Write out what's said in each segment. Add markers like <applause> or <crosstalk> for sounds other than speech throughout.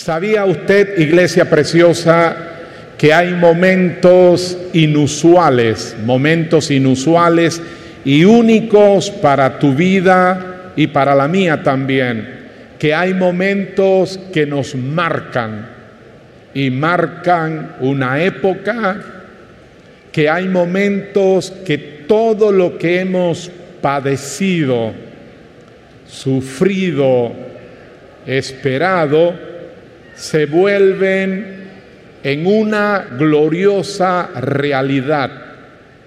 ¿Sabía usted, iglesia preciosa, que hay momentos inusuales, momentos inusuales y únicos para tu vida y para la mía también? Que hay momentos que nos marcan y marcan una época, que hay momentos que todo lo que hemos padecido, sufrido, esperado, se vuelven en una gloriosa realidad.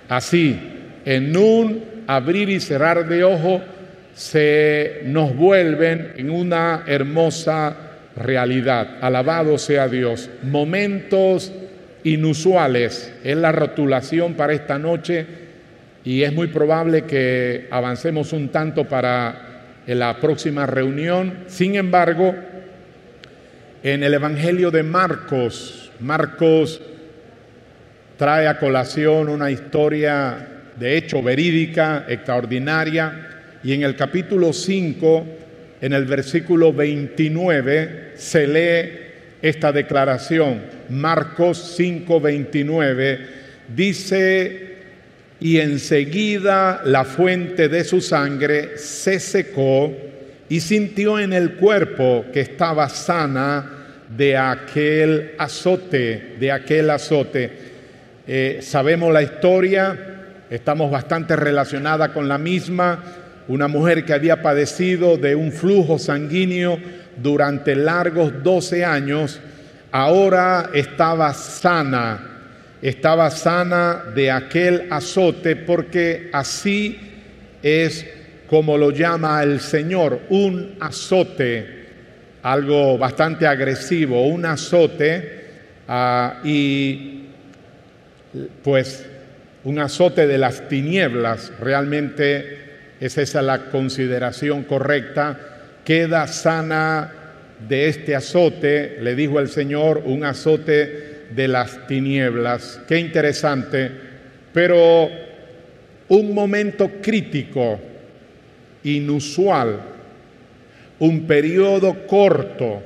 Así, en un abrir y cerrar de ojo, se nos vuelven en una hermosa realidad. Alabado sea Dios. Momentos inusuales es la rotulación para esta noche y es muy probable que avancemos un tanto para la próxima reunión. Sin embargo, en el Evangelio de Marcos, Marcos trae a colación una historia de hecho verídica, extraordinaria, y en el capítulo 5, en el versículo 29, se lee esta declaración. Marcos 5, 29, dice, y enseguida la fuente de su sangre se secó y sintió en el cuerpo que estaba sana de aquel azote, de aquel azote. Eh, sabemos la historia, estamos bastante relacionada con la misma, una mujer que había padecido de un flujo sanguíneo durante largos 12 años, ahora estaba sana estaba sana de aquel azote, porque así es como lo llama el Señor, un azote, algo bastante agresivo, un azote, ah, y pues un azote de las tinieblas, realmente es esa la consideración correcta, queda sana de este azote, le dijo el Señor, un azote de las tinieblas. Qué interesante, pero un momento crítico, inusual, un periodo corto,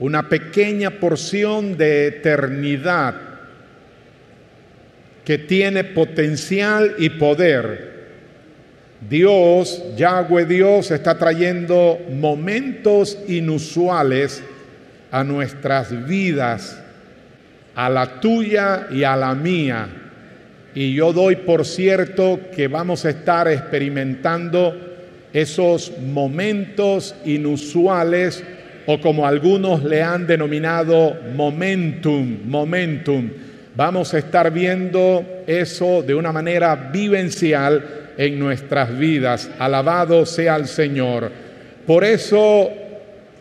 una pequeña porción de eternidad que tiene potencial y poder. Dios, Yahweh Dios, está trayendo momentos inusuales a nuestras vidas a la tuya y a la mía. Y yo doy por cierto que vamos a estar experimentando esos momentos inusuales o como algunos le han denominado momentum, momentum. Vamos a estar viendo eso de una manera vivencial en nuestras vidas. Alabado sea el Señor. Por eso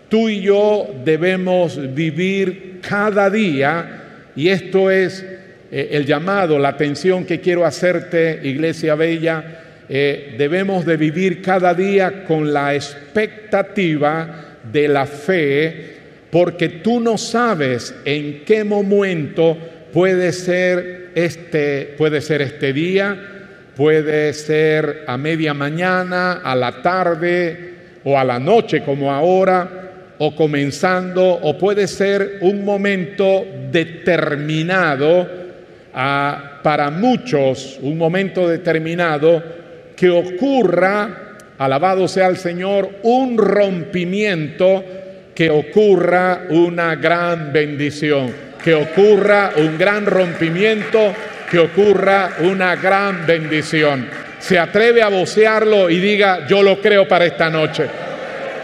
tú y yo debemos vivir cada día y esto es eh, el llamado, la atención que quiero hacerte, Iglesia Bella. Eh, debemos de vivir cada día con la expectativa de la fe, porque tú no sabes en qué momento puede ser este, puede ser este día, puede ser a media mañana, a la tarde o a la noche como ahora o comenzando, o puede ser un momento determinado ah, para muchos, un momento determinado que ocurra, alabado sea el Señor, un rompimiento, que ocurra una gran bendición, que ocurra un gran rompimiento, que ocurra una gran bendición. Se atreve a vocearlo y diga, yo lo creo para esta noche.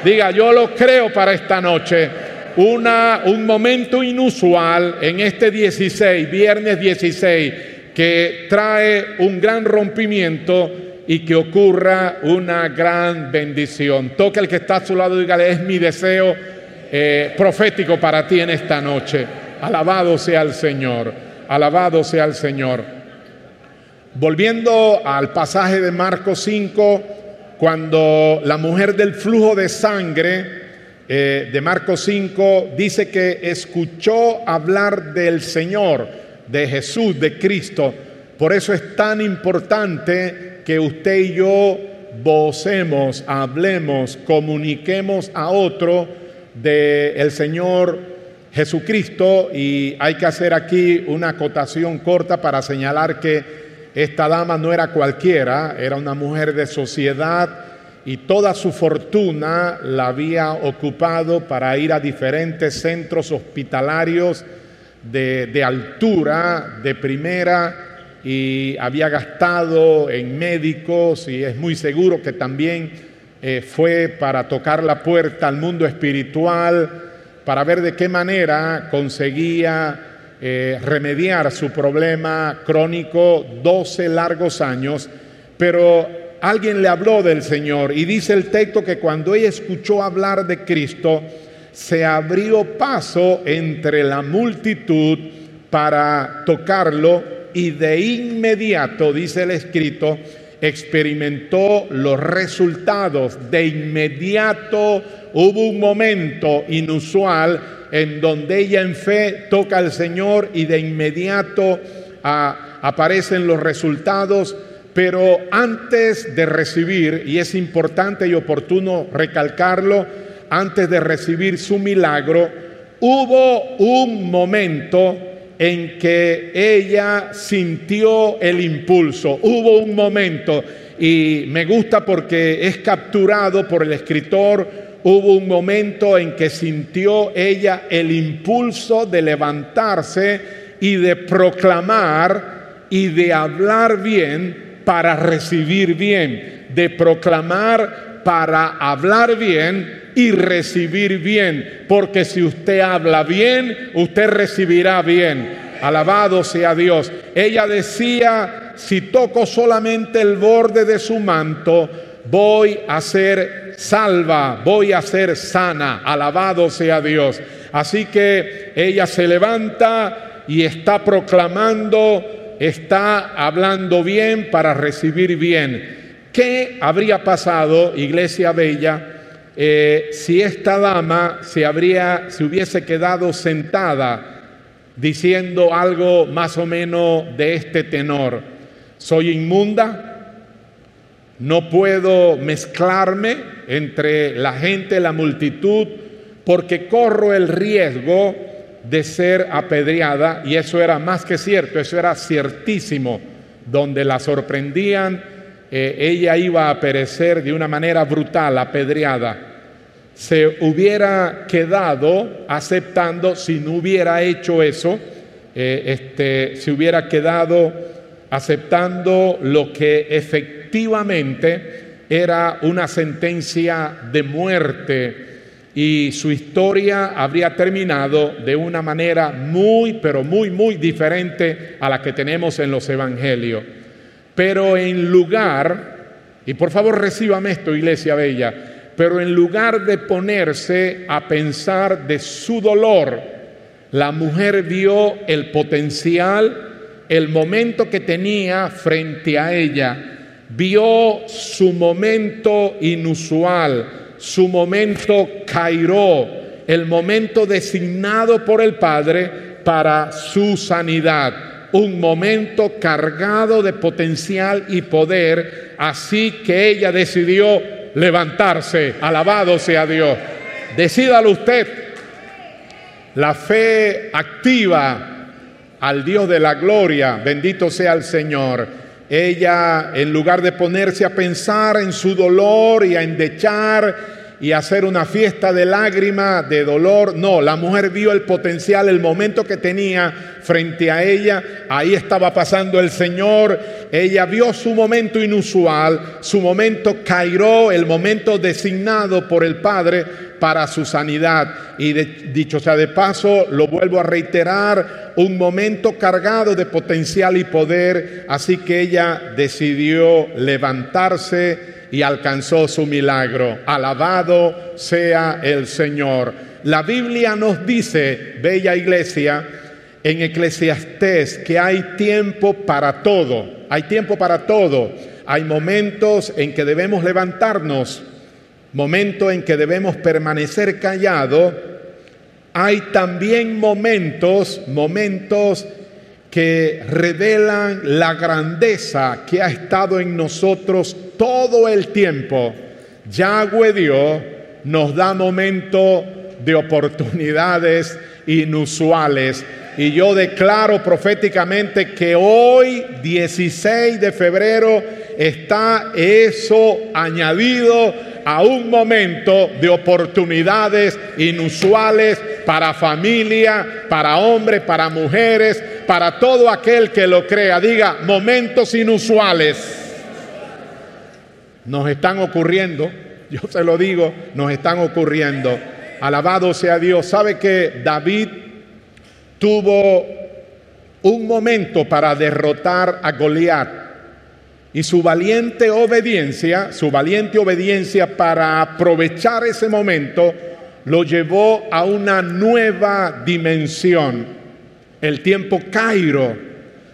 Diga, yo lo creo para esta noche. Una, un momento inusual en este 16, viernes 16, que trae un gran rompimiento y que ocurra una gran bendición. Toca el que está a su lado y dígale, es mi deseo eh, profético para ti en esta noche. Alabado sea el Señor, alabado sea el Señor. Volviendo al pasaje de Marcos 5, cuando la mujer del flujo de sangre eh, de Marcos 5 dice que escuchó hablar del Señor, de Jesús, de Cristo. Por eso es tan importante que usted y yo vocemos, hablemos, comuniquemos a otro del Señor Jesucristo. Y hay que hacer aquí una acotación corta para señalar que esta dama no era cualquiera, era una mujer de sociedad y toda su fortuna la había ocupado para ir a diferentes centros hospitalarios de, altura, de primera, y había gastado en médicos y es muy seguro que también eh, fue para tocar la puerta al mundo espiritual, para ver de qué manera conseguía eh, remediar su problema crónico 12 largos años, pero alguien le habló del Señor y dice el texto que cuando ella escuchó hablar de Cristo, se abrió paso entre la multitud para tocarlo y de inmediato, dice el escrito, experimentó los resultados. De inmediato hubo un momento inusual en donde ella en fe toca al Señor y de inmediato ah, aparecen los resultados. Pero antes de recibir, y es importante y oportuno recalcarlo, antes de recibir su milagro, hubo un momento en que ella sintió el impulso, hubo un momento, y me gusta porque es capturado por el escritor, hubo un momento en que sintió ella el impulso de levantarse y de proclamar y de hablar bien para recibir bien, de proclamar para hablar bien y recibir bien, porque si usted habla bien, usted recibirá bien. Alabado sea Dios. Ella decía, si toco solamente el borde de su manto, voy a ser salva, voy a ser sana. Alabado sea Dios. Así que ella se levanta y está proclamando, está hablando bien para recibir bien. ¿Qué habría pasado, iglesia bella? Eh, si esta dama se, habría, se hubiese quedado sentada diciendo algo más o menos de este tenor, soy inmunda, no puedo mezclarme entre la gente, la multitud, porque corro el riesgo de ser apedreada, y eso era más que cierto, eso era ciertísimo, donde la sorprendían, eh, ella iba a perecer de una manera brutal, apedreada se hubiera quedado aceptando, si no hubiera hecho eso, eh, este, se hubiera quedado aceptando lo que efectivamente era una sentencia de muerte y su historia habría terminado de una manera muy, pero muy, muy diferente a la que tenemos en los evangelios. Pero en lugar, y por favor recíbame esto, Iglesia Bella, pero en lugar de ponerse a pensar de su dolor, la mujer vio el potencial, el momento que tenía frente a ella, vio su momento inusual, su momento cairó, el momento designado por el Padre para su sanidad, un momento cargado de potencial y poder, así que ella decidió levantarse. Alabado sea Dios. Decídalo usted. La fe activa al Dios de la gloria. Bendito sea el Señor. Ella, en lugar de ponerse a pensar en su dolor y a endechar y hacer una fiesta de lágrima, de dolor. No, la mujer vio el potencial, el momento que tenía frente a ella. Ahí estaba pasando el Señor. Ella vio su momento inusual, su momento cairó, el momento designado por el Padre para su sanidad. Y dicho sea de paso, lo vuelvo a reiterar, un momento cargado de potencial y poder. Así que ella decidió levantarse y alcanzó su milagro. Alabado sea el Señor. La Biblia nos dice, bella iglesia, en Eclesiastés que hay tiempo para todo. Hay tiempo para todo. Hay momentos en que debemos levantarnos, momentos en que debemos permanecer callados. Hay también momentos, momentos que revelan la grandeza que ha estado en nosotros todo el tiempo. Yahweh Dios nos da momentos de oportunidades inusuales. Y yo declaro proféticamente que hoy, 16 de febrero, está eso añadido a un momento de oportunidades inusuales para familia, para hombres, para mujeres, para todo aquel que lo crea. Diga, momentos inusuales nos están ocurriendo, <laughs> yo se lo digo, nos están ocurriendo. Alabado sea Dios. ¿Sabe que David tuvo un momento para derrotar a Goliat? Y su valiente obediencia, su valiente obediencia para aprovechar ese momento, lo llevó a una nueva dimensión. El tiempo Cairo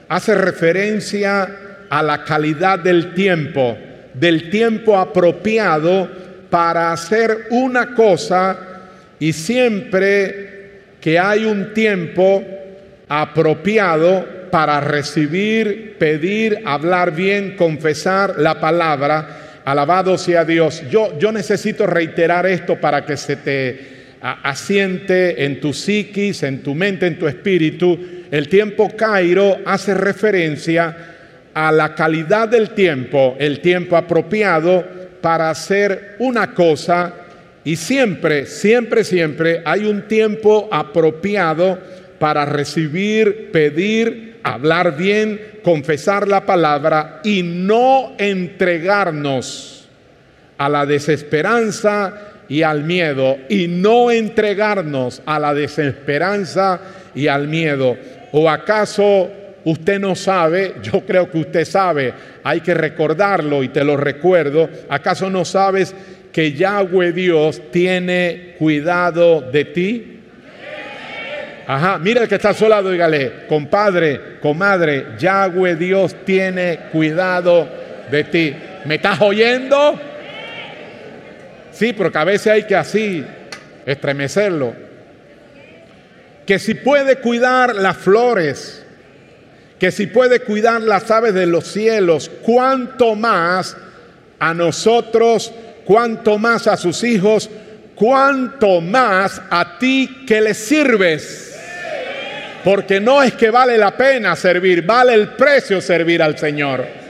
hace referencia a la calidad del tiempo del tiempo apropiado para hacer una cosa y siempre que hay un tiempo apropiado para recibir, pedir, hablar bien, confesar la palabra, alabado sea Dios. Yo, yo necesito reiterar esto para que se te asiente en tu psiquis, en tu mente, en tu espíritu. El tiempo Cairo hace referencia a la calidad del tiempo, el tiempo apropiado para hacer una cosa y siempre, siempre, siempre hay un tiempo apropiado para recibir, pedir, hablar bien, confesar la palabra y no entregarnos a la desesperanza y al miedo y no entregarnos a la desesperanza y al miedo. ¿O acaso usted no sabe, <laughs> yo creo que usted sabe, hay que recordarlo y te lo recuerdo, ¿acaso no sabes que Yahweh Dios tiene cuidado de ti? Ajá, mira el que está a su lado, dígale, compadre, comadre, Yahweh Dios tiene cuidado de ti. ¿Me estás oyendo? Sí, porque a veces hay que así estremecerlo. Que si puede cuidar las flores, que si puede cuidar las aves de los cielos, cuánto más a nosotros, cuánto más a sus hijos, cuánto más a ti que le sirves. Porque no es que vale la pena servir, vale el precio servir al Señor.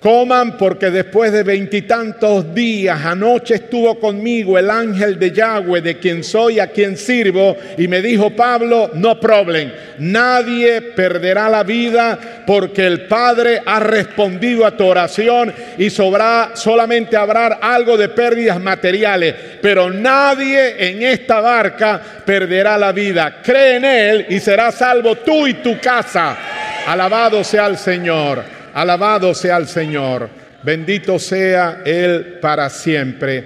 Coman porque después de veintitantos días, anoche estuvo conmigo el ángel de Yahweh, de quien soy, a quien sirvo, y me dijo, Pablo, no problem, nadie perderá la vida porque el Padre ha respondido a tu oración y sobra, solamente habrá algo de pérdidas materiales, pero nadie en esta barca perderá la vida. Cree en Él y serás salvo tú y tu casa. Alabado sea el Señor. Alabado sea el Señor, bendito sea Él para siempre.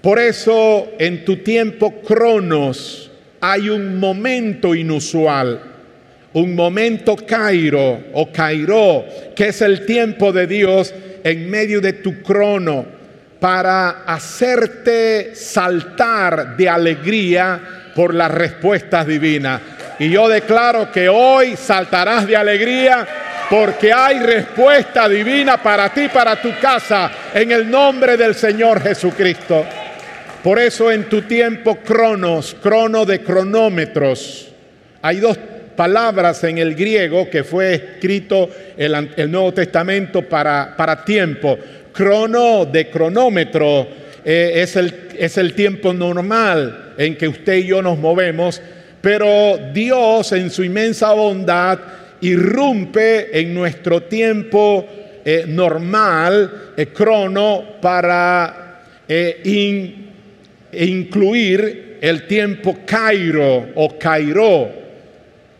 Por eso en tu tiempo cronos hay un momento inusual, un momento cairo o cairo, que es el tiempo de Dios en medio de tu crono para hacerte saltar de alegría por las respuestas divinas. Y yo declaro que hoy saltarás de alegría porque hay respuesta divina para ti, para tu casa, en el nombre del Señor Jesucristo. Por eso en tu tiempo cronos, crono de cronómetros, hay dos palabras en el griego que fue escrito el, el Nuevo Testamento para, para tiempo. Crono de cronómetro eh, es, el, es el tiempo normal en que usted y yo nos movemos, pero Dios en su inmensa bondad irrumpe en nuestro tiempo eh, normal, eh, crono, para eh, incluir el tiempo Cairo o Cairo,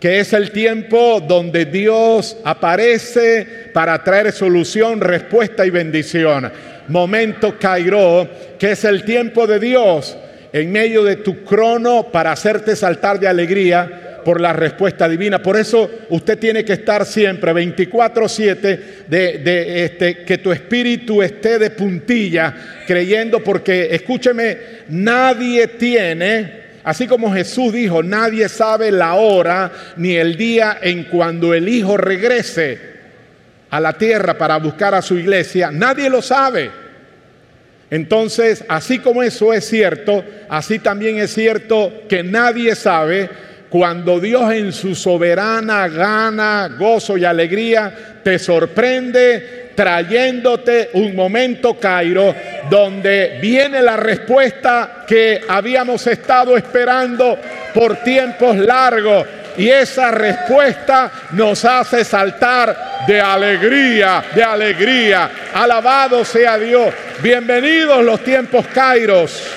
que es el tiempo donde Dios aparece para traer solución, respuesta y bendición. Momento Cairo, que es el tiempo de Dios en medio de tu crono para hacerte saltar de alegría por la respuesta divina. Por eso usted tiene que estar siempre 24/7 de, de este, que tu espíritu esté de puntilla creyendo porque escúcheme, nadie tiene Así como Jesús dijo, nadie sabe la hora ni el día en cuando el Hijo regrese a la tierra para buscar a su iglesia. Nadie lo sabe. Entonces, así como eso es cierto, así también es cierto que nadie sabe cuando Dios en su soberana gana, gozo y alegría te sorprende trayéndote un momento, Cairo, donde viene la respuesta que habíamos estado esperando por tiempos largos. Y esa respuesta nos hace saltar de alegría, de alegría. Alabado sea Dios. Bienvenidos los tiempos Kairos.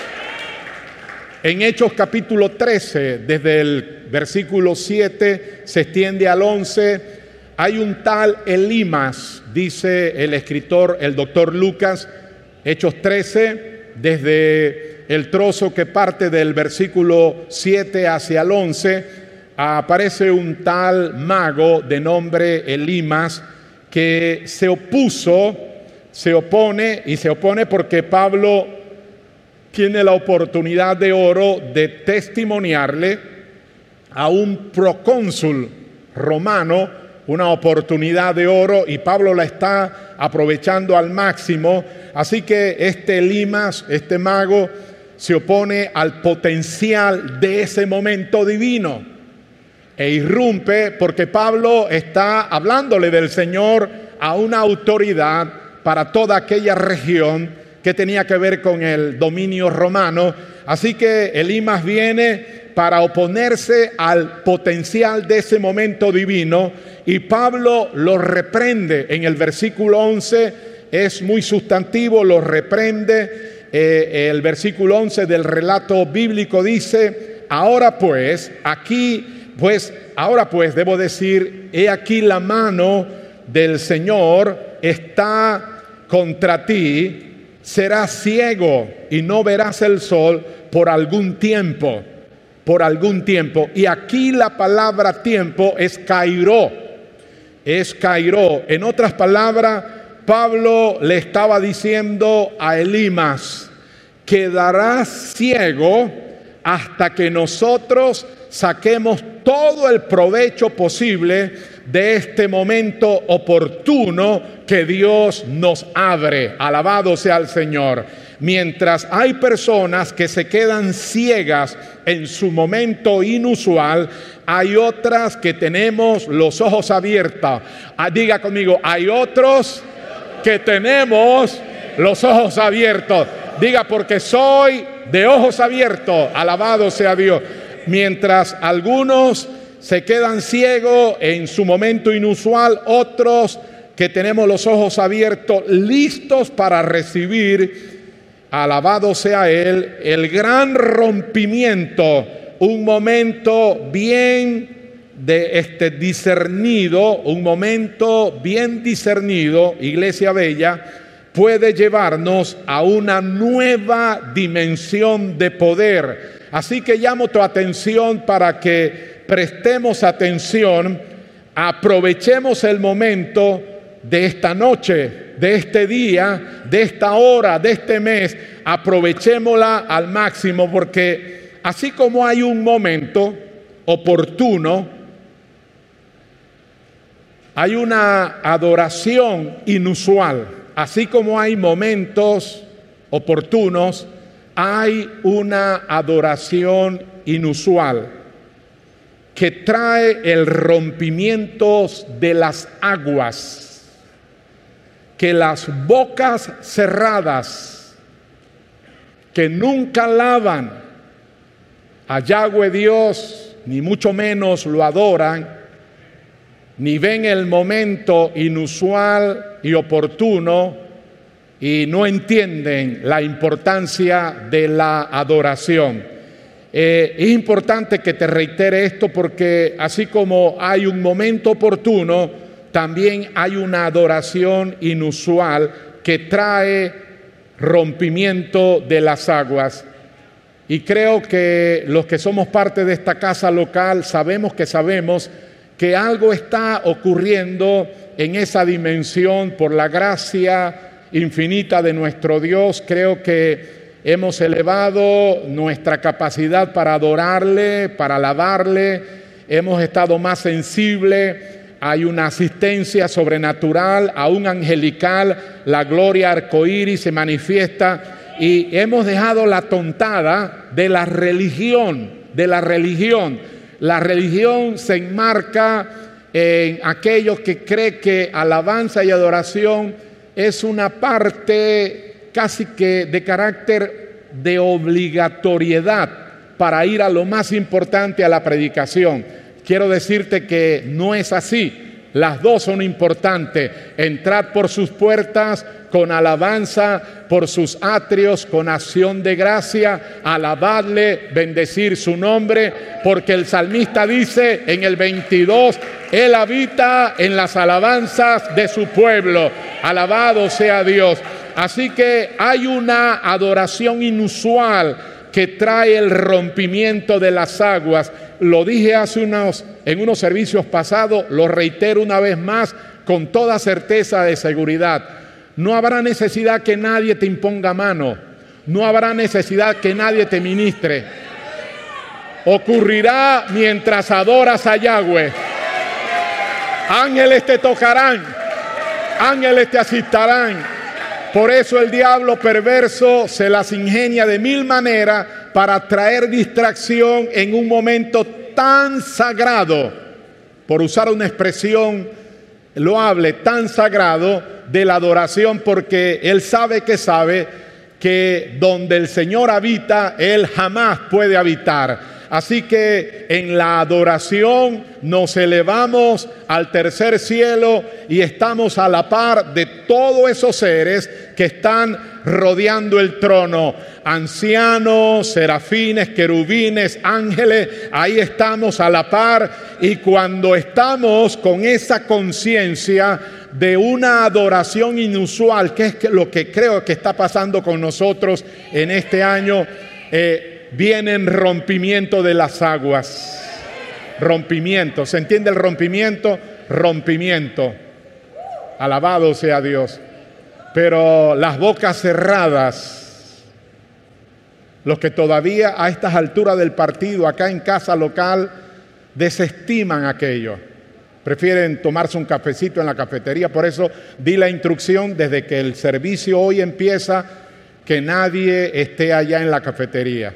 En Hechos capítulo 13, desde el versículo 7, se extiende al 11 hay un tal Elimas, dice el escritor, el doctor Lucas, Hechos 13, desde el trozo que parte del versículo 7 hacia el 11, aparece un tal mago de nombre Elimas que se opuso, se opone y se opone porque Pablo tiene la oportunidad de oro de testimoniarle a un procónsul romano una oportunidad de oro y Pablo la está aprovechando al máximo. Así que este Limas, este mago, se opone al potencial de ese momento divino e irrumpe porque Pablo está hablándole del Señor a una autoridad para toda aquella región que tenía que ver con el dominio romano. Así que Elimas viene para oponerse al potencial de ese momento divino. Y Pablo lo reprende en el versículo 11, es muy sustantivo, lo reprende. Eh, el versículo 11 del relato bíblico dice, ahora pues, aquí, pues, ahora pues, debo decir, he aquí la mano del Señor está contra ti, serás ciego y no verás el sol por algún tiempo por algún tiempo. Y aquí la palabra tiempo es cairó, es cairó. En otras palabras, Pablo le estaba diciendo a Elimas, quedarás ciego hasta que nosotros saquemos todo el provecho posible de este momento oportuno que Dios nos abre. Alabado sea el Señor. Mientras hay personas que se quedan ciegas en su momento inusual, hay otras que tenemos los ojos abiertos. Ah, diga conmigo, hay otros que tenemos los ojos abiertos. Diga, porque soy de ojos abiertos. Alabado sea Dios. Mientras algunos se quedan ciegos en su momento inusual, otros que tenemos los ojos abiertos, listos para recibir, alabado sea Él, el gran rompimiento, un momento bien de este discernido, un momento bien discernido, iglesia bella, puede llevarnos a una nueva dimensión de poder. Así que llamo tu atención para que prestemos atención, aprovechemos el momento de esta noche, de este día, de esta hora, de este mes, aprovechémosla al máximo porque así como hay un momento oportuno, hay una adoración inusual, así como hay momentos oportunos, hay una adoración inusual que trae el rompimiento de las aguas, que las bocas cerradas, que nunca lavan a Yahweh Dios, ni mucho menos lo adoran, ni ven el momento inusual y oportuno y no entienden la importancia de la adoración. Eh, es importante que te reitere esto porque así como hay un momento oportuno, también hay una adoración inusual que trae rompimiento de las aguas. Y creo que los que somos parte de esta casa local sabemos que sabemos que algo está ocurriendo en esa dimensión por la gracia infinita de nuestro Dios. Creo que hemos elevado nuestra capacidad para adorarle, para alabarle, hemos estado más sensible, hay una asistencia sobrenatural, aún angelical, la gloria arcoíris se manifiesta y hemos dejado la tontada de la religión, de la religión. La religión se enmarca en aquellos que cree que alabanza y adoración es una parte casi que de carácter de obligatoriedad para ir a lo más importante, a la predicación. Quiero decirte que no es así. Las dos son importantes. Entrad por sus puertas con alabanza, por sus atrios con acción de gracia, alabadle, bendecir su nombre, porque el salmista dice en el 22, Él habita en las alabanzas de su pueblo. Alabado sea Dios. Así que hay una adoración inusual que trae el rompimiento de las aguas. Lo dije hace unos en unos servicios pasados, lo reitero una vez más con toda certeza de seguridad. No habrá necesidad que nadie te imponga mano. No habrá necesidad que nadie te ministre. Ocurrirá mientras adoras a Yahweh. Ángeles te tocarán. Ángeles te asistarán por eso el diablo perverso se las ingenia de mil maneras para traer distracción en un momento tan sagrado, por usar una expresión loable, tan sagrado de la adoración, porque él sabe que sabe que donde el Señor habita, él jamás puede habitar. Así que en la adoración nos elevamos al tercer cielo y estamos a la par de todos esos seres que están rodeando el trono. Ancianos, serafines, querubines, ángeles, ahí estamos a la par y cuando estamos con esa conciencia de una adoración inusual, que es lo que creo que está pasando con nosotros en este año, eh, viene en rompimiento de las aguas. Rompimiento. ¿Se entiende el rompimiento? Rompimiento. Alabado sea Dios. Pero las bocas cerradas, los que todavía a estas alturas del partido, acá en casa local, desestiman aquello. Prefieren tomarse un cafecito en la cafetería. Por eso di la instrucción desde que el servicio hoy empieza, que nadie esté allá en la cafetería.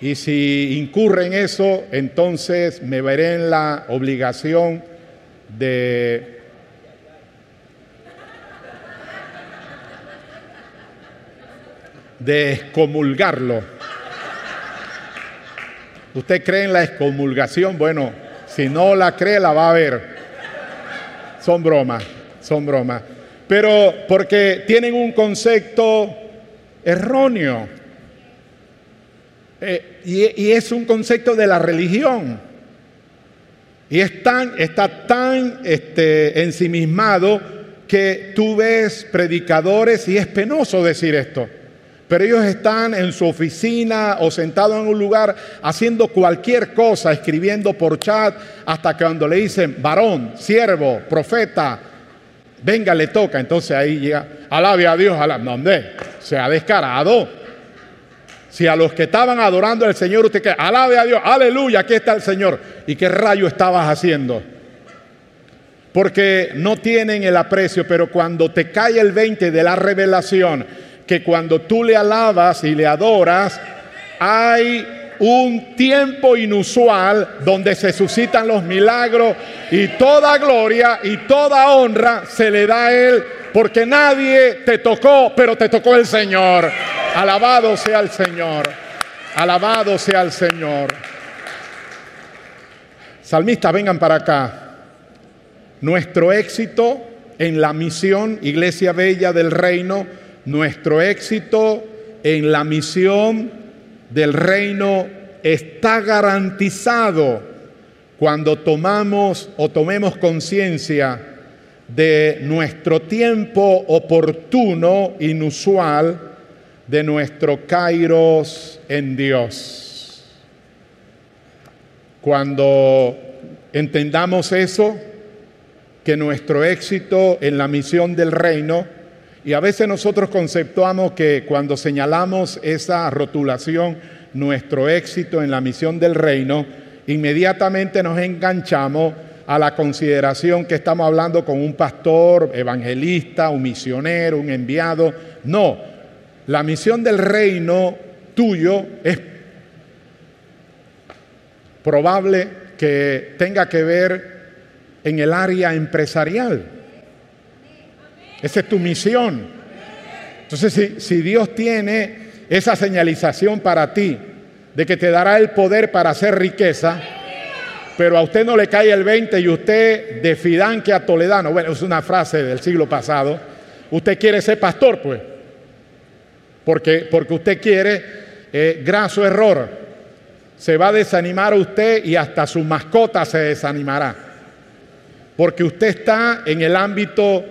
Y si incurre en eso, entonces me veré en la obligación de de excomulgarlo. ¿Usted cree en la excomulgación? Bueno, si no la cree, la va a ver. Son bromas, son bromas. Pero porque tienen un concepto erróneo. Eh, y, es un concepto de la religión. Y está tan este, ensimismado que tú ves predicadores y es penoso decir esto. Pero ellos están en su oficina o sentados en un lugar haciendo cualquier cosa, escribiendo por chat, hasta que cuando le dicen varón, siervo, profeta, venga, le toca. Entonces ahí llega, alabe a Dios, alabe. No, se ha descarado. Si a los que estaban adorando al Señor usted que alabe a Dios, aleluya, aquí está el Señor. ¿Y qué rayo estabas haciendo? Porque no tienen el aprecio, pero cuando te cae el 20 de la revelación, que cuando tú le alabas y le adoras, hay un tiempo inusual donde se suscitan los milagros y toda gloria y toda honra se le da a Él porque nadie te tocó, pero te tocó el Señor. Alabado sea el Señor. Alabado sea el Señor. Salmistas, vengan para acá. Nuestro éxito en la misión, Iglesia Bella del Reino, nuestro éxito en la misión del reino está garantizado cuando tomamos o tomemos conciencia de nuestro tiempo oportuno, inusual, de nuestro kairos en Dios. Cuando entendamos eso, que nuestro éxito en la misión del reino, y a veces nosotros conceptuamos que cuando señalamos esa rotulación, nuestro éxito en la misión del reino, inmediatamente nos enganchamos a la consideración que estamos hablando con un pastor, evangelista, un misionero, un enviado. No, La misión del reino tuyo es probable que tenga que ver en el área empresarial. Esa es tu misión. Entonces, si, si, Dios tiene esa señalización para ti de que te dará el poder para hacer riqueza, pero a usted no le cae el 20 y usted de Fidán que a Toledano, bueno, es una frase del siglo pasado, usted quiere ser pastor, pues, porque, porque usted quiere, eh, graso error, se va a desanimar usted y hasta su mascota se desanimará, porque usted está en el ámbito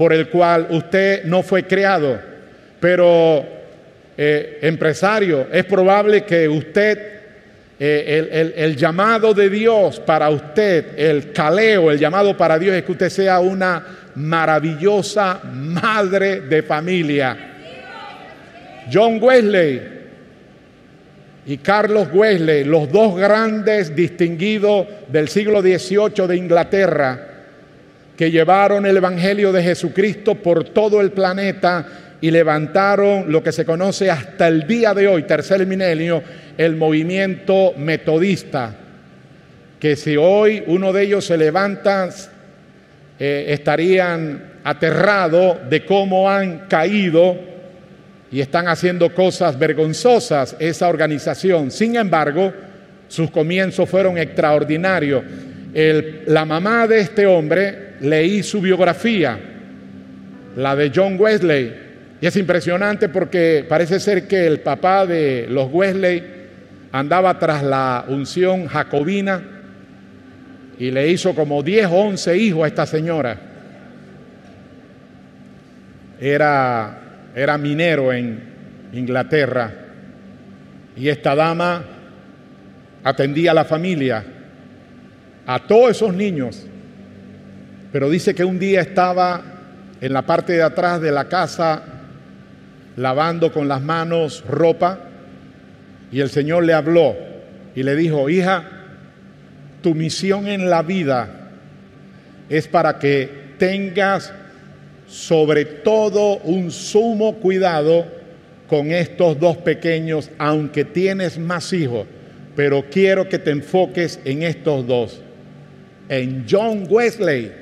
por el cual usted no fue creado, pero eh, empresario, es probable que usted eh, el, llamado de Dios para usted, el caleo, el llamado para Dios es que usted sea una maravillosa madre de familia. John Wesley y Carlos Wesley, los dos grandes distinguidos del siglo XVIII de Inglaterra, que llevaron el Evangelio de Jesucristo por todo el planeta y levantaron lo que se conoce hasta el día de hoy, tercer milenio, el movimiento metodista, que si hoy uno de ellos se levanta, eh, estarían aterrados de cómo han caído y están haciendo cosas vergonzosas esa organización. Sin embargo, sus comienzos fueron extraordinarios. la mamá de este hombre leí su biografía, la de John Wesley, y es impresionante porque parece ser que el papá de los Wesley andaba tras la unción jacobina y le hizo como 10 o 11 hijos a esta señora. Era, era minero en Inglaterra y esta dama atendía a la familia, a todos esos niños, pero dice que un día estaba en la parte de atrás de la casa lavando con las manos ropa y el Señor le habló y le dijo, hija, tu misión en la vida es para que tengas sobre todo un sumo cuidado con estos dos pequeños, aunque tienes más hijos, pero quiero que te enfoques en estos dos. En John Wesley,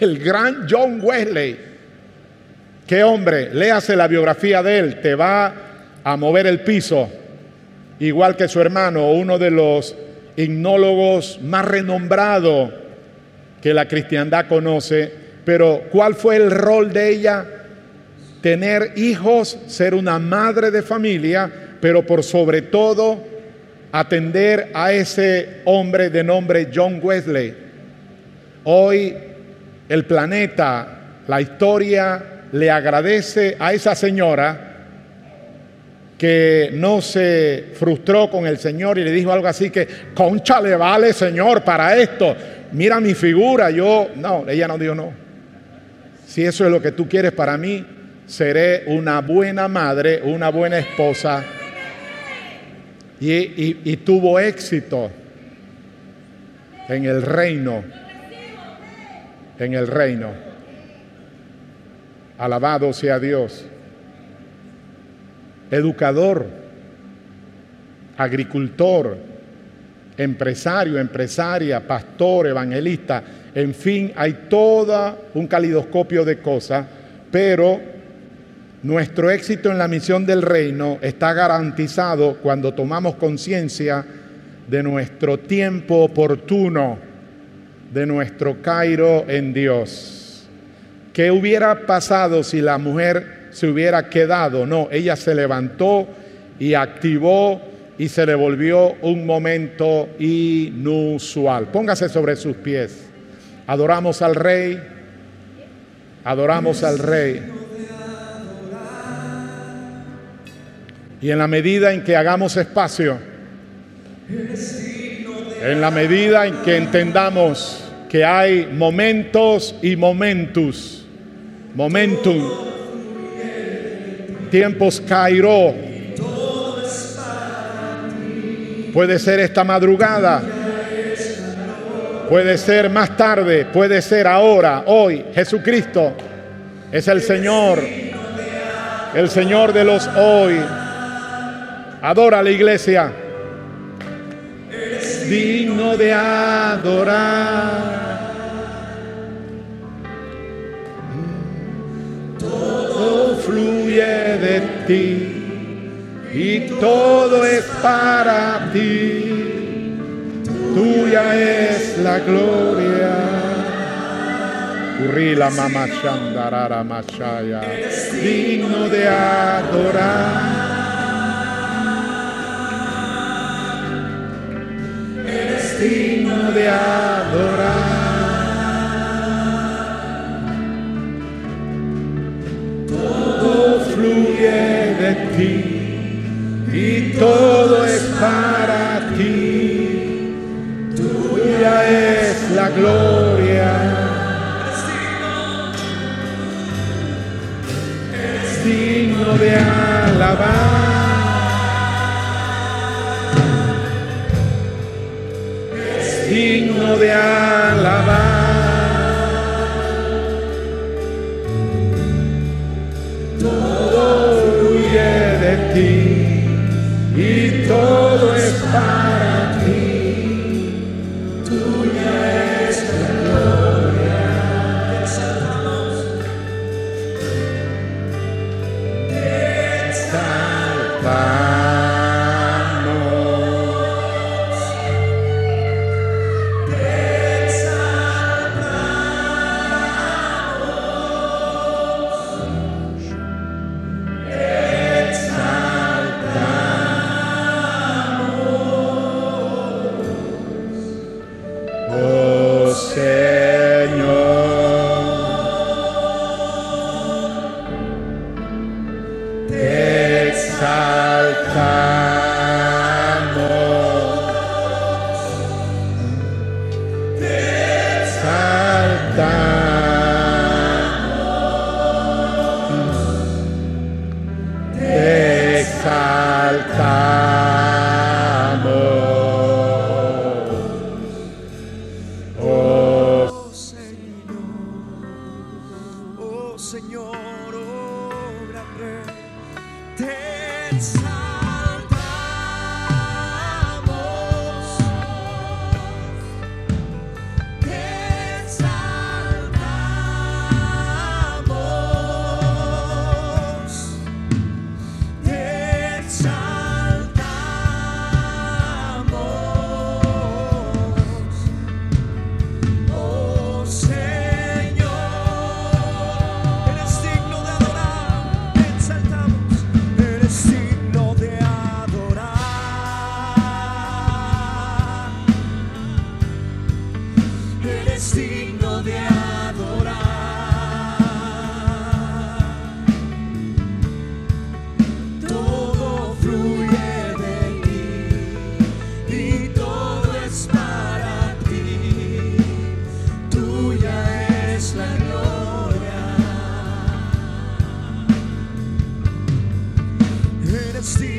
el gran John Wesley. Qué hombre, léase la biografía de él, te va a mover el piso igual que su hermano, uno de los himnólogos más renombrados que la cristiandad conoce. Pero ¿cuál fue el rol de ella? Tener hijos, ser una madre de familia, pero por sobre todo atender a ese hombre de nombre John Wesley. Hoy el planeta, la historia le agradece a esa señora que no se frustró con el Señor y le dijo algo así que, concha le vale Señor para esto, mira mi figura, yo, no, ella no dijo no. Si eso es lo que tú quieres para mí, seré una buena madre, una buena esposa. Y, y tuvo éxito en el reino, en el reino. Alabado sea Dios educador, agricultor, empresario, empresaria, pastor, evangelista, en fin, hay todo un calidoscopio de cosas, pero nuestro éxito en la misión del reino está garantizado cuando tomamos conciencia de nuestro tiempo oportuno, de nuestro Cairo en Dios. ¿Qué hubiera pasado si la mujer se hubiera quedado. No, ella se levantó y activó y se le volvió un momento inusual. Póngase sobre sus pies. Adoramos al rey. Adoramos al rey. Y en la medida en que hagamos espacio, en la medida en que entendamos que hay momentos y momentos, momentum, tiempos Cairo. Puede ser esta madrugada. Puede ser más tarde. Puede ser ahora, hoy. Jesucristo es el Señor. el Señor de los hoy. Adora la iglesia. Digno de adorar. Todo fluye de ti y todo es para ti. Tuya es la gloria. Urrila mama shandarara machaya, digno de adorar. De adorar. Todo fluye de ti y todo es para ti. Tuya es la gloria. Eres digno de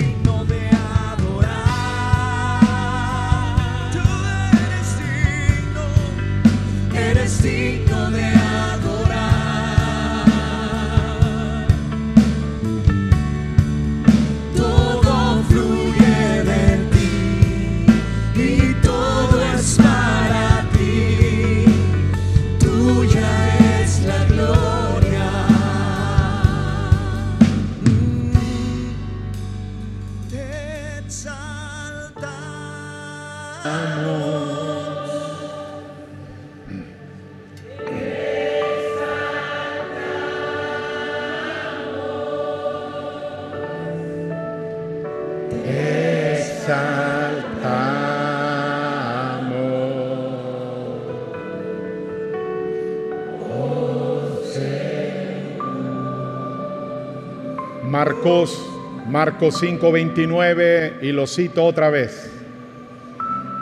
Marcos, Marcos 5:29 y lo cito otra vez.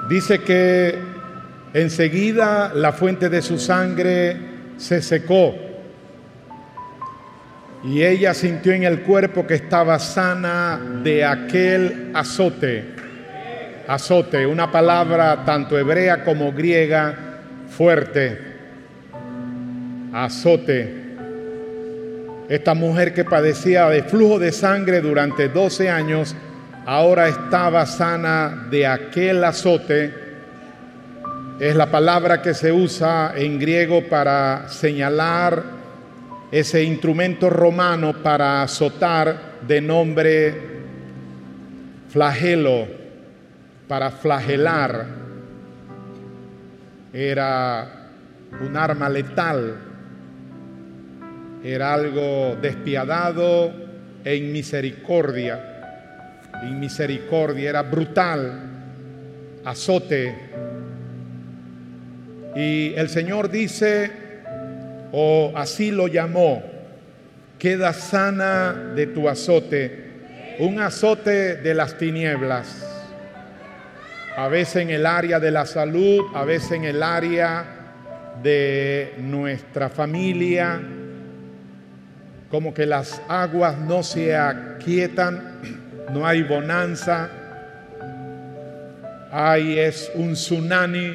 Dice que enseguida la fuente de su sangre se secó y ella sintió en el cuerpo que estaba sana de aquel azote. Azote, una palabra tanto hebrea como griega fuerte. Azote. Esta mujer que padecía de flujo de sangre durante 12 años, ahora estaba sana de aquel azote. Es la palabra que se usa en griego para señalar ese instrumento romano para azotar de nombre flagelo, para flagelar. Era un arma letal, era algo despiadado en misericordia. En misericordia era brutal, azote. Y el Señor dice, o así lo llamó, queda sana de tu azote, un azote de las tinieblas, a veces en el área de la salud, a veces en el área de nuestra familia, como que las aguas no se aquietan, no hay bonanza, hay es un tsunami,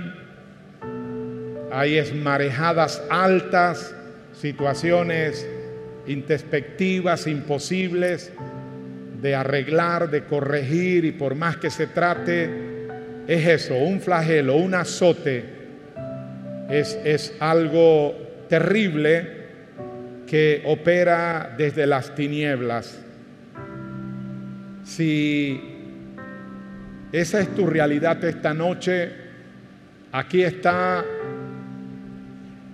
hay es marejadas altas, situaciones introspectivas, imposibles de arreglar, de corregir y por más que se trate, es eso, un flagelo, un azote, es, es algo terrible que opera desde las tinieblas. Si esa es tu realidad esta noche, aquí está,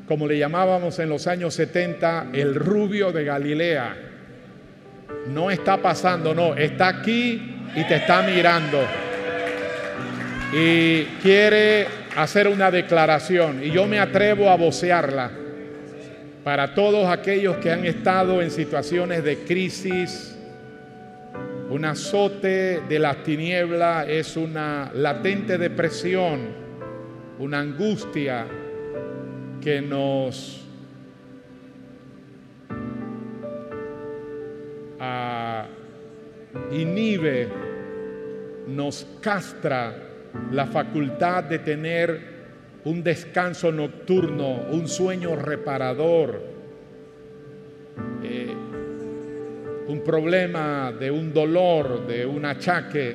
como le llamábamos en los años 70, el rubio de Galilea. No está pasando, no, está aquí y te está mirando. Y quiere hacer una declaración y yo me atrevo a vocearla para todos aquellos que han estado en situaciones de crisis. Un azote de las tinieblas es una latente depresión, una angustia que nos inhibe, nos castra la facultad de tener un descanso nocturno, un sueño reparador, eh, un problema de un dolor, de un achaque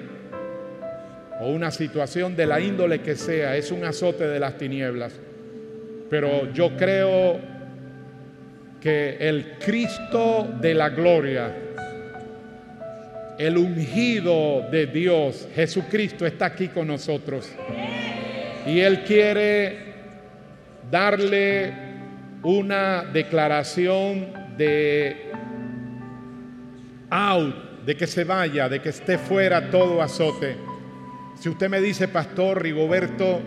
o una situación de la índole que sea, es un azote de las tinieblas. Pero yo creo que el Cristo de la gloria, el ungido de Dios, Jesucristo, está aquí con nosotros. Y Él quiere darle una declaración de out, de que se vaya, de que esté fuera todo azote. Si usted me dice, Pastor Rigoberto,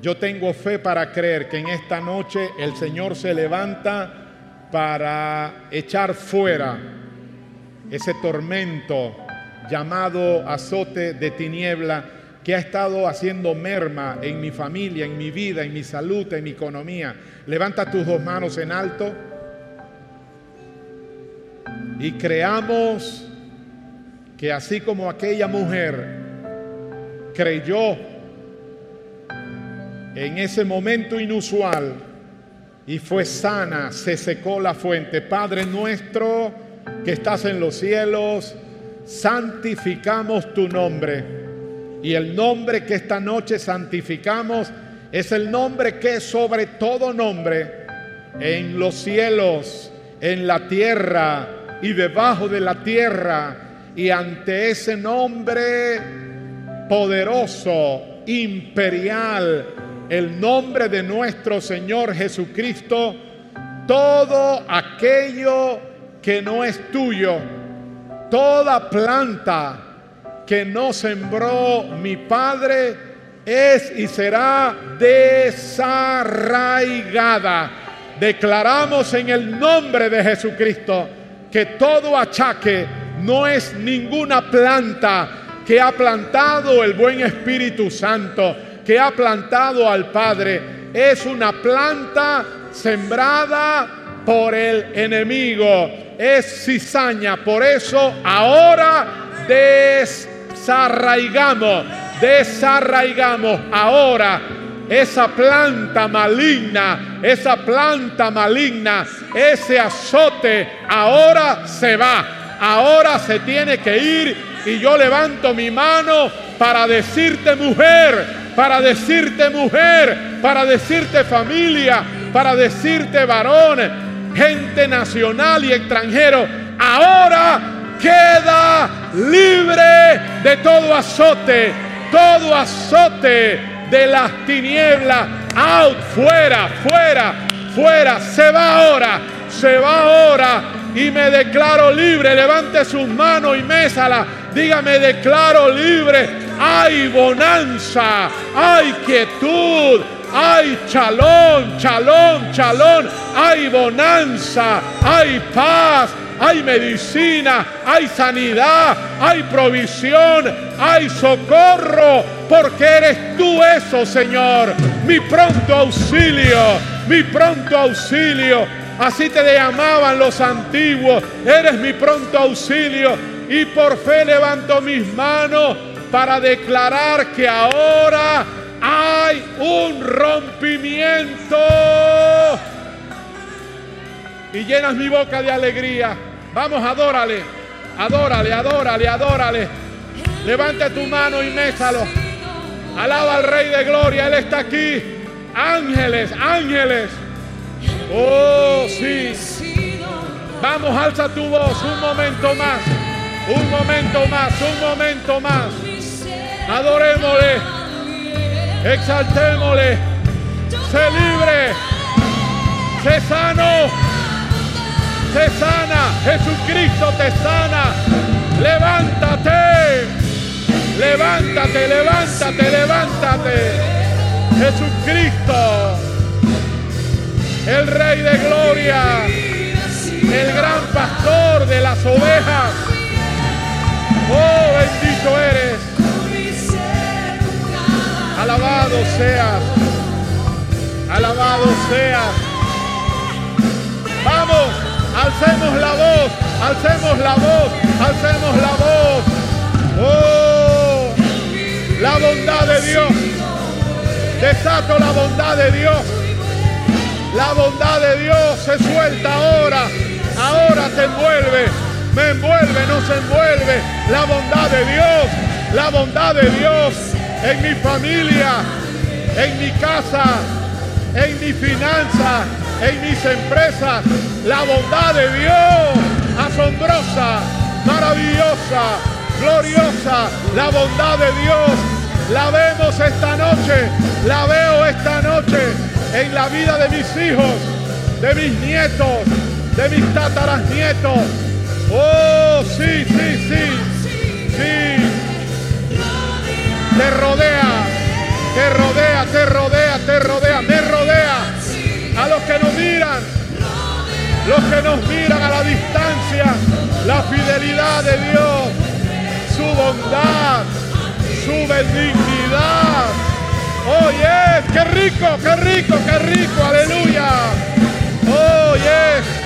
yo tengo fe para creer que en esta noche el Señor se levanta para echar fuera ese tormento llamado azote de tiniebla que ha estado haciendo merma en mi familia, en mi vida, en mi salud, en mi economía. Levanta tus dos manos en alto y creamos que así como aquella mujer creyó en ese momento inusual y fue sana, se secó la fuente. Padre nuestro que estás en los cielos, santificamos tu nombre y el nombre que esta noche santificamos es el nombre que es sobre todo nombre en los cielos, en la tierra y debajo de la tierra. Y ante ese nombre poderoso, imperial, el nombre de nuestro Señor Jesucristo, todo aquello que no es tuyo, toda planta, que no sembró mi Padre es y será desarraigada. Declaramos en el nombre de Jesucristo que todo achaque no es ninguna planta que ha plantado el buen Espíritu Santo, que ha plantado al Padre. Es una planta sembrada por el enemigo. Es cizaña. Por eso ahora des desarraigamos, desarraigamos ahora esa planta maligna, esa planta maligna, ese azote, ahora se va, ahora se tiene que ir y yo levanto mi mano para decirte mujer, para decirte mujer, para decirte familia, para decirte varón, gente nacional y extranjero, ahora queda libre de todo azote, todo azote de las tinieblas, out, fuera, fuera, fuera, se va ahora, se va ahora y me declaro libre. Levante sus manos y mésala. Dígame, declaro libre. Hay bonanza, hay quietud, hay chalón, chalón, chalón, hay bonanza, hay paz, hay medicina, hay sanidad, hay provisión, hay socorro, porque eres tú eso, Señor, mi pronto auxilio, mi pronto auxilio. Así te llamaban los antiguos, eres mi pronto auxilio y por fe levanto mis manos para declarar que ahora hay un rompimiento. Y llenas mi boca de alegría. Vamos, adórale, adórale, adórale, adórale. Levanta tu mano y mésalo. Alaba al Rey de Gloria, Él está aquí. Ángeles, ángeles. Oh, sí. Vamos, alza tu voz un momento más. Un momento más, un momento más. Adorémosle. Exaltémosle. Sé libre. Sé sano. Sé sana. Jesucristo te sana. Levántate. Levántate, levántate, levántate. Jesucristo. El Rey de Gloria. El gran pastor de las ovejas. Oh, bendito eres. Alabado seas. Alabado seas. Vamos, alcemos la voz, alcemos la voz, alcemos la voz. Oh, la bondad de Dios. Desato la bondad de Dios. La bondad de Dios se suelta ahora. Ahora te envuelve. Me envuelve, nos envuelve. La bondad de Dios. La bondad de Dios en mi familia, en mi casa, en mi finanza, en mis empresas. La bondad de Dios. Asombrosa, maravillosa, gloriosa. La bondad de Dios. La vemos esta noche. La veo esta noche en la vida de mis hijos, de mis nietos, de mis tatarasnietos. Oh, sí, sí, sí, sí. Te rodea, te rodea, te rodea, te rodea, me los que nos miran, los que nos miran a la distancia, la fidelidad de Dios, su bondad, su benignidad. Oh, yes, qué rico, qué rico, qué rico, aleluya. Oh, yes.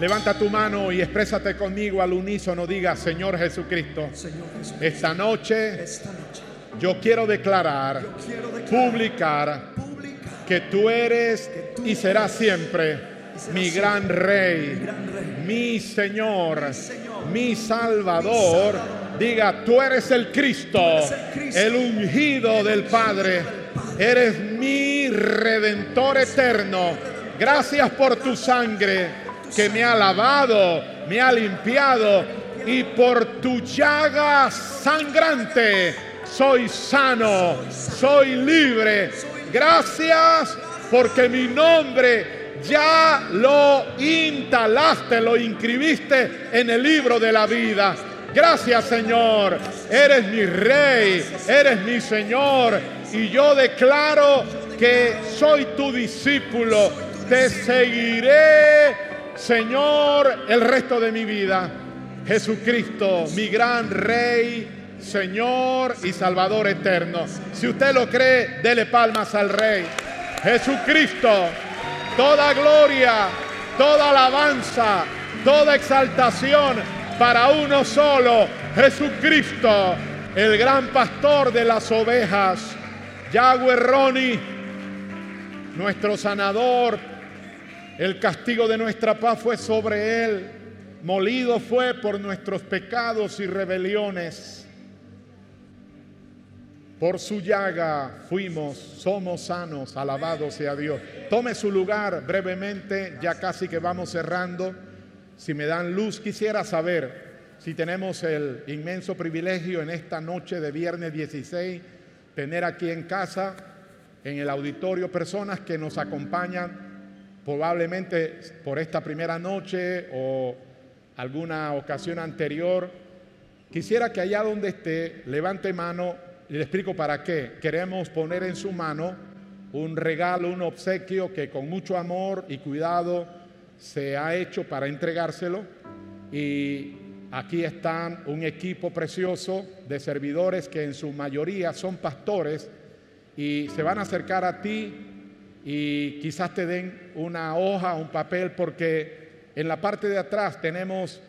Levanta tu mano y exprésate conmigo al unísono. Diga, Señor Jesucristo, Señor esta noche esta noche yo quiero declarar, quiero declarar publicar que tú eres y serás siempre mi gran rey, mi Señor, mi Salvador. Diga, tú eres el Cristo, el ungido del Padre. Eres mi redentor eterno. Gracias por tu sangre que me ha lavado, me ha limpiado y por tu llaga sangrante soy sano, soy libre. Gracias porque mi nombre ya lo instalaste, lo inscribiste en el libro de la vida. Gracias Señor, eres mi rey, eres mi Señor y yo declaro que soy tu discípulo, te seguiré Señor el resto de mi vida. Jesucristo, mi gran rey, Señor y Salvador eterno. Si usted lo cree, dele palmas al Rey. Jesucristo, toda gloria, toda alabanza, toda exaltación para uno solo, Jesucristo, el gran pastor de las ovejas. Yahweh Roni, nuestro sanador, el castigo de nuestra paz fue sobre él, molido fue por nuestros pecados y rebeliones. Por su llaga fuimos, somos sanos, alabado sea Dios. Tome su lugar brevemente, ya casi que vamos cerrando. Si me dan luz, quisiera saber si tenemos el inmenso privilegio en esta noche de viernes 16, tener aquí en casa, en el auditorio, personas que nos acompañan probablemente por esta primera noche o alguna ocasión anterior. Quisiera que allá donde esté, levante mano y le explico para qué. Queremos poner en su mano un regalo, un obsequio que con mucho amor y cuidado se ha hecho para entregárselo. Y aquí están un equipo precioso de servidores que en su mayoría son pastores y se van a acercar a ti y quizás te den una hoja, un papel, porque en la parte de atrás tenemos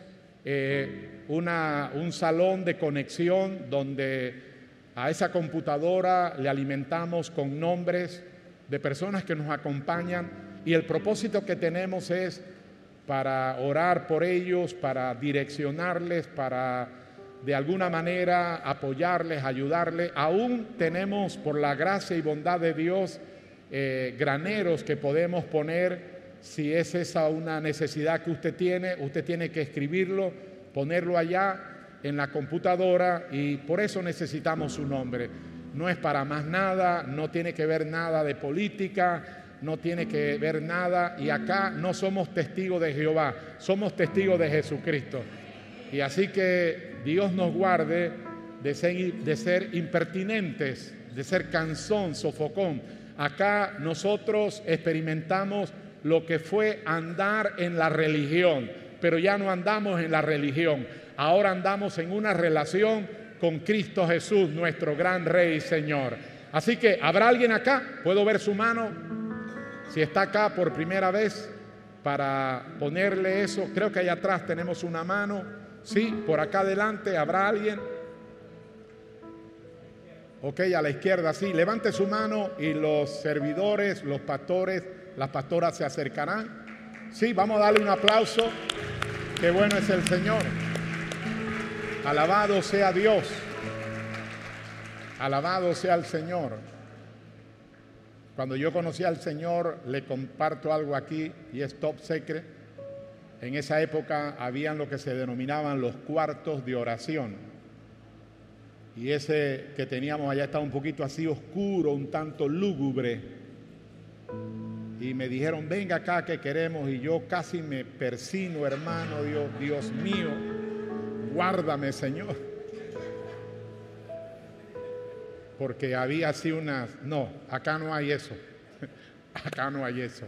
eh, una, un salón de conexión donde a esa computadora le alimentamos con nombres de personas que nos acompañan y el propósito que tenemos es para orar por ellos, para direccionarles, para de alguna manera apoyarles, ayudarles. Aún tenemos, por la gracia y bondad de Dios, eh, graneros que podemos poner. Si es esa una necesidad que usted tiene, usted tiene que escribirlo, ponerlo allá en la computadora y por eso necesitamos su nombre. No es para más nada, no tiene que ver nada de política, no tiene que ver nada y acá no somos testigos de Jehová, somos testigos de Jesucristo. Y así que Dios nos guarde de ser, de ser impertinentes, de ser cansón, sofocón. Acá nosotros experimentamos lo que fue andar en la religión, pero ya no andamos en la religión, Ahora andamos en una relación con Cristo Jesús, nuestro gran Rey y Señor. Así que, ¿habrá alguien acá? ¿Puedo ver su mano? Si está acá por primera vez, para ponerle eso, creo que allá atrás tenemos una mano. Sí, por acá adelante, ¿habrá alguien? Ok, a la izquierda, sí. Levante su mano y los servidores, los pastores, las pastoras se acercarán. Sí, vamos a darle un aplauso. Qué bueno es el Señor. Alabado sea Dios. Alabado sea el Señor. Cuando yo conocí al Señor, le comparto algo aquí y es top secret. En esa época habían lo que se denominaban los cuartos de oración. Y ese que teníamos allá estaba un poquito así oscuro, un tanto lúgubre. Y me dijeron, venga acá que queremos. Y yo casi me persino, hermano, Dios, Dios mío guárdame Señor. Porque había así unas, no, acá no hay eso, <laughs> acá no hay eso.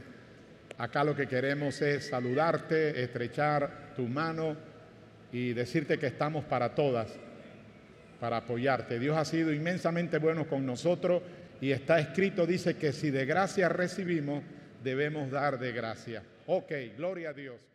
Acá lo que queremos es saludarte, estrechar tu mano y decirte que estamos para todas, para apoyarte. Dios ha sido inmensamente bueno con nosotros y está escrito, dice que si de gracia recibimos, debemos dar de gracia. Ok, gloria a Dios.